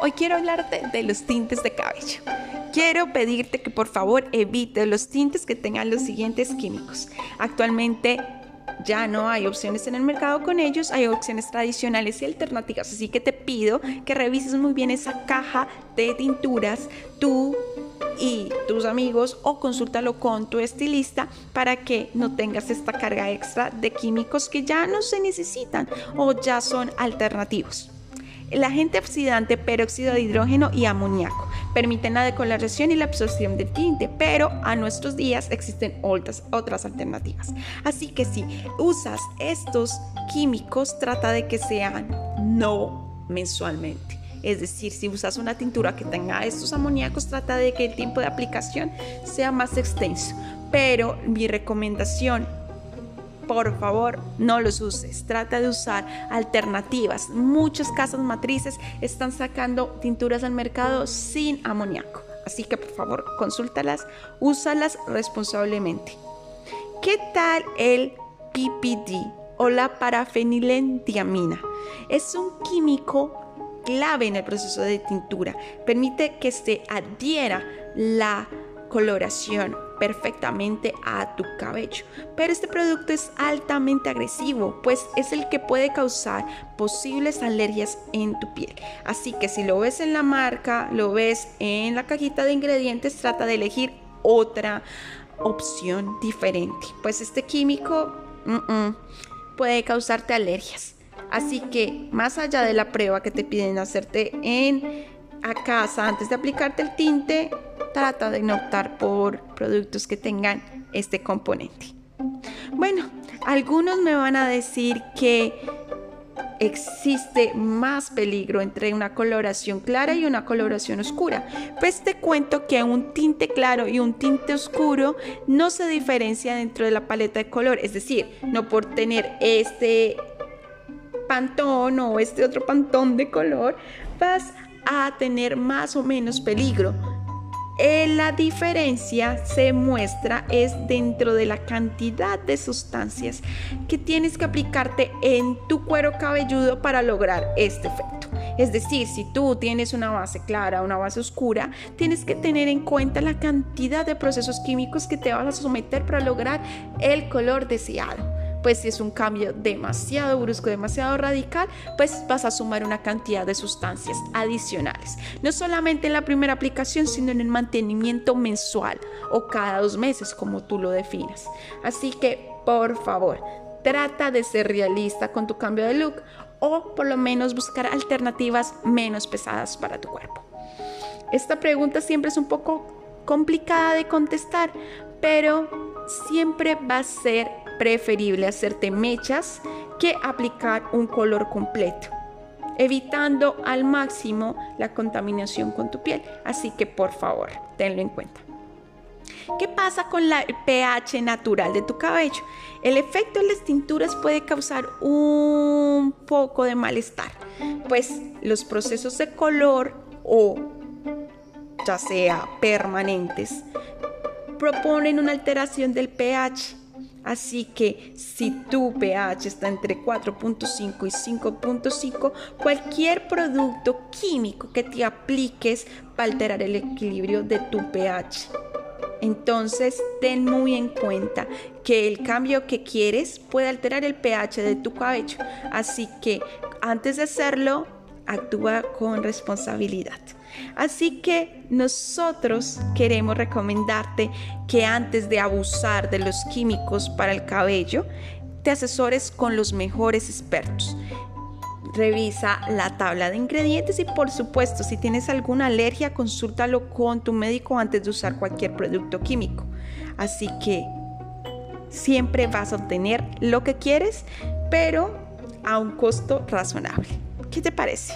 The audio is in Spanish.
hoy quiero hablarte de los tintes de cabello. Quiero pedirte que por favor evite los tintes que tengan los siguientes químicos. Actualmente ya no hay opciones en el mercado con ellos, hay opciones tradicionales y alternativas, así que te pido que revises muy bien esa caja de tinturas, tú y tus amigos o consúltalo con tu estilista para que no tengas esta carga extra de químicos que ya no se necesitan o ya son alternativos. El agente oxidante peróxido de hidrógeno y amoníaco permiten la decoloración y la absorción del tinte, pero a nuestros días existen otras, otras alternativas. Así que si usas estos químicos, trata de que sean no mensualmente. Es decir, si usas una tintura que tenga estos amoníacos, trata de que el tiempo de aplicación sea más extenso. Pero mi recomendación por favor no los uses. Trata de usar alternativas. Muchas casas matrices están sacando tinturas al mercado sin amoníaco. Así que por favor consúltalas, úsalas responsablemente. ¿Qué tal el PPD o la parafenilendiamina? Es un químico clave en el proceso de tintura. Permite que se adhiera la coloración perfectamente a tu cabello. Pero este producto es altamente agresivo, pues es el que puede causar posibles alergias en tu piel. Así que si lo ves en la marca, lo ves en la cajita de ingredientes, trata de elegir otra opción diferente, pues este químico puede causarte alergias. Así que más allá de la prueba que te piden hacerte en a casa antes de aplicarte el tinte, trata de no optar por productos que tengan este componente. Bueno, algunos me van a decir que existe más peligro entre una coloración clara y una coloración oscura. Pues te cuento que un tinte claro y un tinte oscuro no se diferencia dentro de la paleta de color. Es decir, no por tener este pantón o este otro pantón de color vas a tener más o menos peligro. Eh, la diferencia se muestra es dentro de la cantidad de sustancias que tienes que aplicarte en tu cuero cabelludo para lograr este efecto. Es decir, si tú tienes una base clara, una base oscura, tienes que tener en cuenta la cantidad de procesos químicos que te vas a someter para lograr el color deseado pues si es un cambio demasiado brusco, demasiado radical, pues vas a sumar una cantidad de sustancias adicionales. No solamente en la primera aplicación, sino en el mantenimiento mensual o cada dos meses, como tú lo definas. Así que, por favor, trata de ser realista con tu cambio de look o por lo menos buscar alternativas menos pesadas para tu cuerpo. Esta pregunta siempre es un poco complicada de contestar, pero siempre va a ser preferible hacerte mechas que aplicar un color completo, evitando al máximo la contaminación con tu piel. Así que por favor, tenlo en cuenta. ¿Qué pasa con la, el pH natural de tu cabello? El efecto de las tinturas puede causar un poco de malestar, pues los procesos de color o ya sea permanentes proponen una alteración del pH Así que si tu pH está entre 4.5 y 5.5, cualquier producto químico que te apliques va a alterar el equilibrio de tu pH. Entonces, ten muy en cuenta que el cambio que quieres puede alterar el pH de tu cabello. Así que antes de hacerlo, actúa con responsabilidad. Así que nosotros queremos recomendarte que antes de abusar de los químicos para el cabello, te asesores con los mejores expertos. Revisa la tabla de ingredientes y por supuesto si tienes alguna alergia consúltalo con tu médico antes de usar cualquier producto químico. Así que siempre vas a obtener lo que quieres, pero a un costo razonable. ¿Qué te parece?